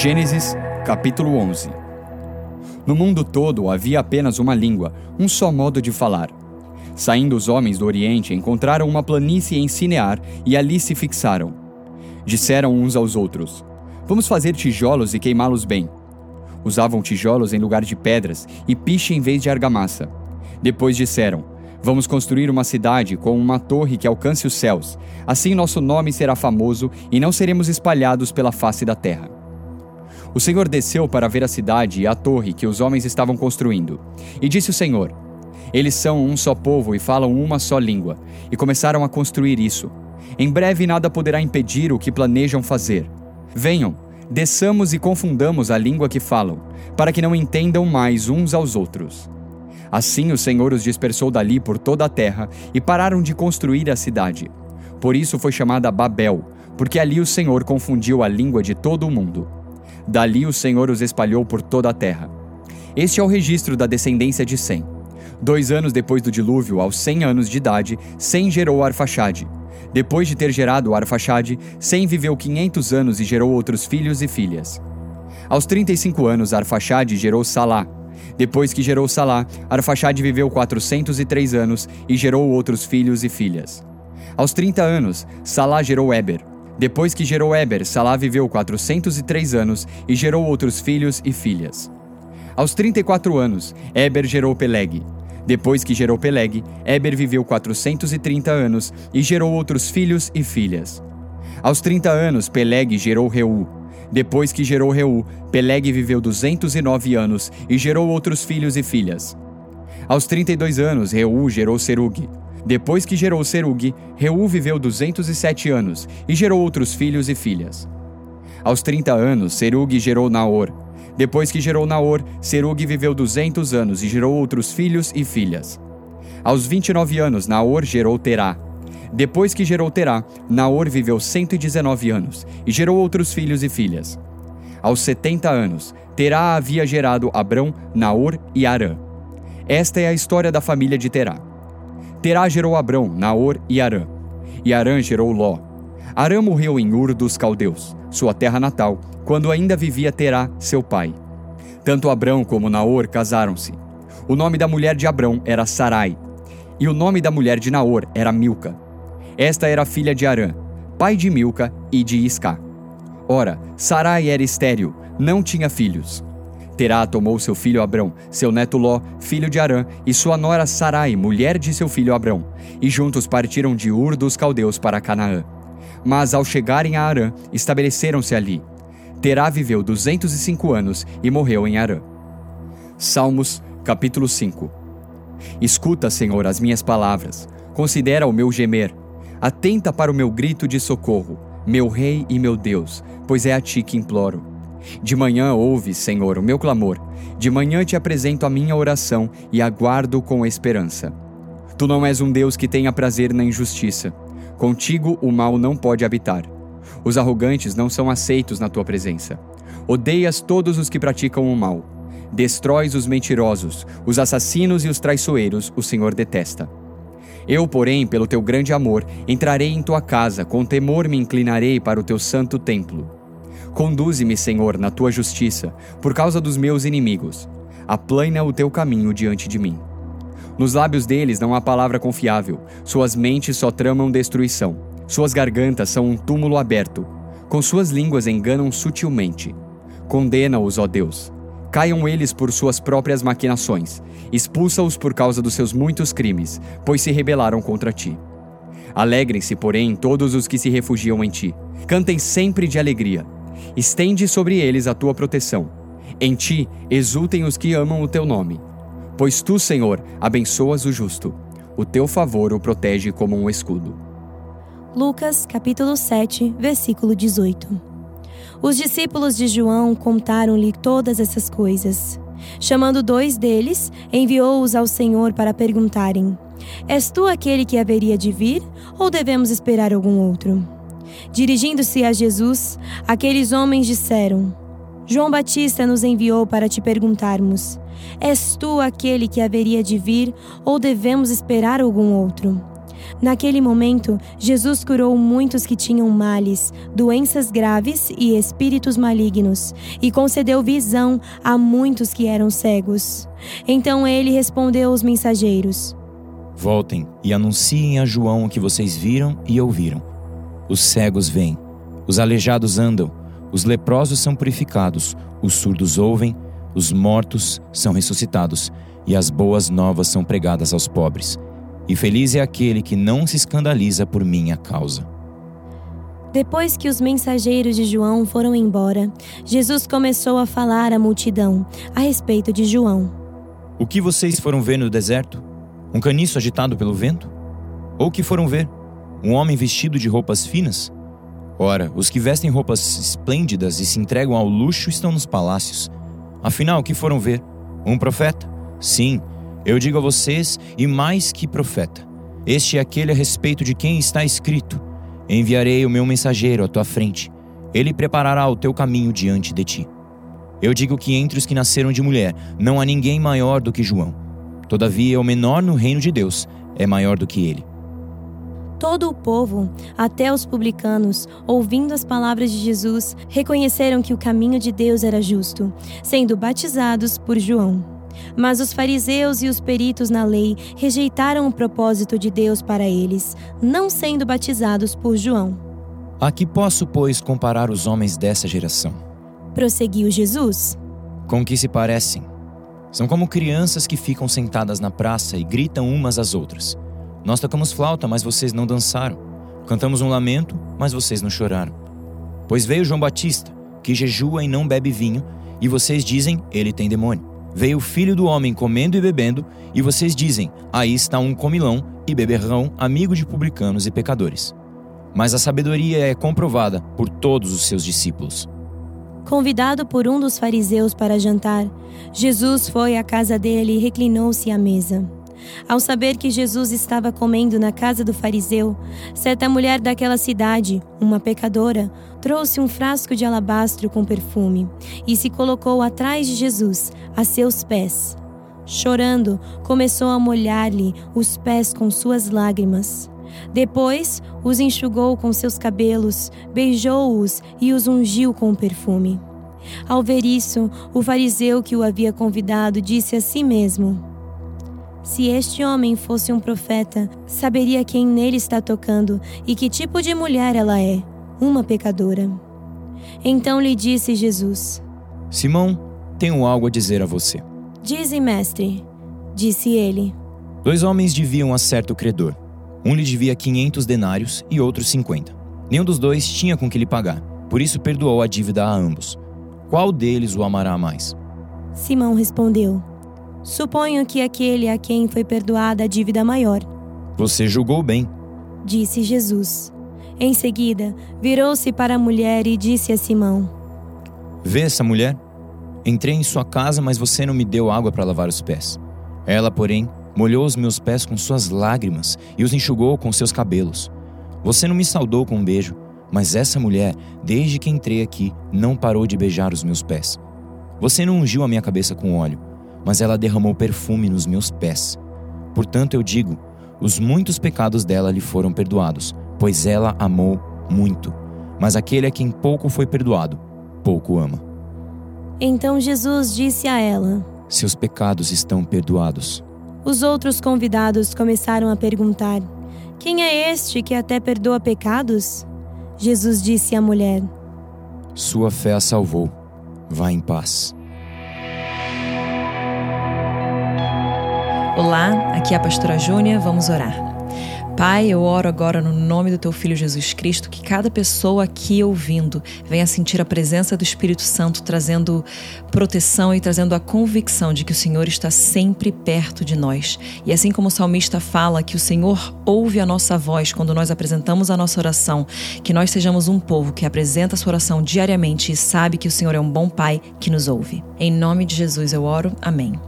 Gênesis, capítulo 11 No mundo todo havia apenas uma língua, um só modo de falar. Saindo os homens do Oriente, encontraram uma planície em Cinear e ali se fixaram. Disseram uns aos outros: Vamos fazer tijolos e queimá-los bem. Usavam tijolos em lugar de pedras e piche em vez de argamassa. Depois disseram: Vamos construir uma cidade com uma torre que alcance os céus. Assim nosso nome será famoso e não seremos espalhados pela face da terra. O Senhor desceu para ver a cidade e a torre que os homens estavam construindo. E disse o Senhor: Eles são um só povo e falam uma só língua. E começaram a construir isso. Em breve nada poderá impedir o que planejam fazer. Venham, desçamos e confundamos a língua que falam, para que não entendam mais uns aos outros. Assim o Senhor os dispersou dali por toda a terra e pararam de construir a cidade. Por isso foi chamada Babel, porque ali o Senhor confundiu a língua de todo o mundo. Dali o Senhor os espalhou por toda a terra. Este é o registro da descendência de Sem. Dois anos depois do dilúvio, aos cem anos de idade, Sem gerou Arfaxade. Depois de ter gerado Arfaxade, Sem viveu quinhentos anos e gerou outros filhos e filhas. Aos trinta e cinco anos, Arfaxade gerou Salá. Depois que gerou Salá, Arfaxade viveu quatrocentos e três anos e gerou outros filhos e filhas. Aos trinta anos, Salá gerou Eber. Depois que gerou Eber, Salá viveu 403 anos e gerou outros filhos e filhas. Aos 34 anos, Eber gerou Peleg. Depois que gerou Peleg, Eber viveu 430 anos e gerou outros filhos e filhas. Aos 30 anos, Peleg gerou Reu. Depois que gerou Reu, Peleg viveu 209 anos e gerou outros filhos e filhas. Aos 32 anos, Reu gerou Serug. Depois que gerou Serug, Reu viveu 207 anos e gerou outros filhos e filhas. Aos 30 anos, Serug gerou Naor. Depois que gerou Naor, Serug viveu 200 anos e gerou outros filhos e filhas. Aos 29 anos, Naor gerou Terá. Depois que gerou Terá, Naor viveu 119 anos e gerou outros filhos e filhas. Aos 70 anos, Terá havia gerado Abrão, Naor e Arã. Esta é a história da família de Terá. Terá gerou Abrão, Naor e Arã. E Arã gerou Ló. Arã morreu em Ur dos Caldeus, sua terra natal, quando ainda vivia Terá, seu pai. Tanto Abrão como Naor casaram-se. O nome da mulher de Abrão era Sarai, e o nome da mulher de Naor era Milca. Esta era filha de Arã, pai de Milca e de Isca. Ora, Sarai era estéril, não tinha filhos. Terá tomou seu filho Abrão, seu neto Ló, filho de Arã, e sua nora Sarai, mulher de seu filho Abrão, e juntos partiram de Ur dos Caldeus para Canaã. Mas ao chegarem a Arã, estabeleceram-se ali. Terá viveu 205 anos e morreu em Arã. Salmos, capítulo 5 Escuta, Senhor, as minhas palavras, considera o meu gemer, atenta para o meu grito de socorro, meu Rei e meu Deus, pois é a ti que imploro. De manhã ouve, Senhor, o meu clamor. De manhã te apresento a minha oração e aguardo com esperança. Tu não és um Deus que tenha prazer na injustiça. Contigo o mal não pode habitar. Os arrogantes não são aceitos na tua presença. Odeias todos os que praticam o mal. Destróis os mentirosos, os assassinos e os traiçoeiros, o Senhor detesta. Eu, porém, pelo teu grande amor, entrarei em tua casa, com temor me inclinarei para o teu santo templo. Conduze-me, Senhor, na tua justiça, por causa dos meus inimigos. Aplana o teu caminho diante de mim. Nos lábios deles não há palavra confiável, suas mentes só tramam destruição. Suas gargantas são um túmulo aberto, com suas línguas enganam sutilmente. Condena-os, ó Deus. Caiam eles por suas próprias maquinações. Expulsa-os por causa dos seus muitos crimes, pois se rebelaram contra ti. Alegrem-se, porém, todos os que se refugiam em ti. Cantem sempre de alegria Estende sobre eles a tua proteção. Em ti exultem os que amam o teu nome. Pois tu, Senhor, abençoas o justo. O teu favor o protege como um escudo. Lucas, capítulo 7, versículo 18. Os discípulos de João contaram-lhe todas essas coisas. Chamando dois deles, enviou-os ao Senhor para perguntarem: És tu aquele que haveria de vir, ou devemos esperar algum outro? Dirigindo-se a Jesus, aqueles homens disseram: João Batista nos enviou para te perguntarmos: És tu aquele que haveria de vir ou devemos esperar algum outro? Naquele momento, Jesus curou muitos que tinham males, doenças graves e espíritos malignos, e concedeu visão a muitos que eram cegos. Então ele respondeu aos mensageiros: Voltem e anunciem a João o que vocês viram e ouviram. Os cegos vêm, os aleijados andam, os leprosos são purificados, os surdos ouvem, os mortos são ressuscitados e as boas novas são pregadas aos pobres. E feliz é aquele que não se escandaliza por minha causa. Depois que os mensageiros de João foram embora, Jesus começou a falar à multidão a respeito de João. O que vocês foram ver no deserto? Um caniço agitado pelo vento? Ou o que foram ver? Um homem vestido de roupas finas? Ora, os que vestem roupas esplêndidas e se entregam ao luxo estão nos palácios. Afinal, que foram ver? Um profeta? Sim, eu digo a vocês, e mais que profeta: este é aquele a respeito de quem está escrito: Enviarei o meu mensageiro à tua frente, ele preparará o teu caminho diante de ti. Eu digo que entre os que nasceram de mulher não há ninguém maior do que João. Todavia, o menor no reino de Deus é maior do que ele. Todo o povo, até os publicanos, ouvindo as palavras de Jesus, reconheceram que o caminho de Deus era justo, sendo batizados por João. Mas os fariseus e os peritos na lei rejeitaram o propósito de Deus para eles, não sendo batizados por João. A que posso, pois, comparar os homens dessa geração? Prosseguiu Jesus. Com que se parecem? São como crianças que ficam sentadas na praça e gritam umas às outras. Nós tocamos flauta, mas vocês não dançaram. Cantamos um lamento, mas vocês não choraram. Pois veio João Batista, que jejua e não bebe vinho, e vocês dizem, ele tem demônio. Veio o filho do homem comendo e bebendo, e vocês dizem: Aí está um comilão e beberrão, amigo de publicanos e pecadores. Mas a sabedoria é comprovada por todos os seus discípulos. Convidado por um dos fariseus para jantar, Jesus foi à casa dele e reclinou-se à mesa. Ao saber que Jesus estava comendo na casa do fariseu, certa mulher daquela cidade, uma pecadora, trouxe um frasco de alabastro com perfume e se colocou atrás de Jesus, a seus pés. Chorando, começou a molhar-lhe os pés com suas lágrimas. Depois os enxugou com seus cabelos, beijou-os e os ungiu com perfume. Ao ver isso, o fariseu que o havia convidado disse a si mesmo: se este homem fosse um profeta, saberia quem nele está tocando e que tipo de mulher ela é, uma pecadora. Então lhe disse Jesus: Simão, tenho algo a dizer a você. Dize, mestre, disse ele. Dois homens deviam a certo credor. Um lhe devia quinhentos denários e outro cinquenta. Nenhum dos dois tinha com que lhe pagar, por isso perdoou a dívida a ambos. Qual deles o amará mais? Simão respondeu: Suponho que aquele a quem foi perdoada a dívida maior. Você julgou bem, disse Jesus. Em seguida, virou-se para a mulher e disse a Simão: Vê essa mulher? Entrei em sua casa, mas você não me deu água para lavar os pés. Ela, porém, molhou os meus pés com suas lágrimas e os enxugou com seus cabelos. Você não me saudou com um beijo, mas essa mulher, desde que entrei aqui, não parou de beijar os meus pés. Você não ungiu a minha cabeça com óleo, mas ela derramou perfume nos meus pés. Portanto, eu digo: os muitos pecados dela lhe foram perdoados, pois ela amou muito. Mas aquele a quem pouco foi perdoado, pouco ama. Então Jesus disse a ela: Seus pecados estão perdoados. Os outros convidados começaram a perguntar: Quem é este que até perdoa pecados? Jesus disse à mulher: Sua fé a salvou. Vá em paz. Olá, aqui é a pastora Júnia, vamos orar. Pai, eu oro agora no nome do teu filho Jesus Cristo, que cada pessoa aqui ouvindo venha sentir a presença do Espírito Santo trazendo proteção e trazendo a convicção de que o Senhor está sempre perto de nós. E assim como o salmista fala que o Senhor ouve a nossa voz quando nós apresentamos a nossa oração, que nós sejamos um povo que apresenta a sua oração diariamente e sabe que o Senhor é um bom Pai que nos ouve. Em nome de Jesus eu oro. Amém.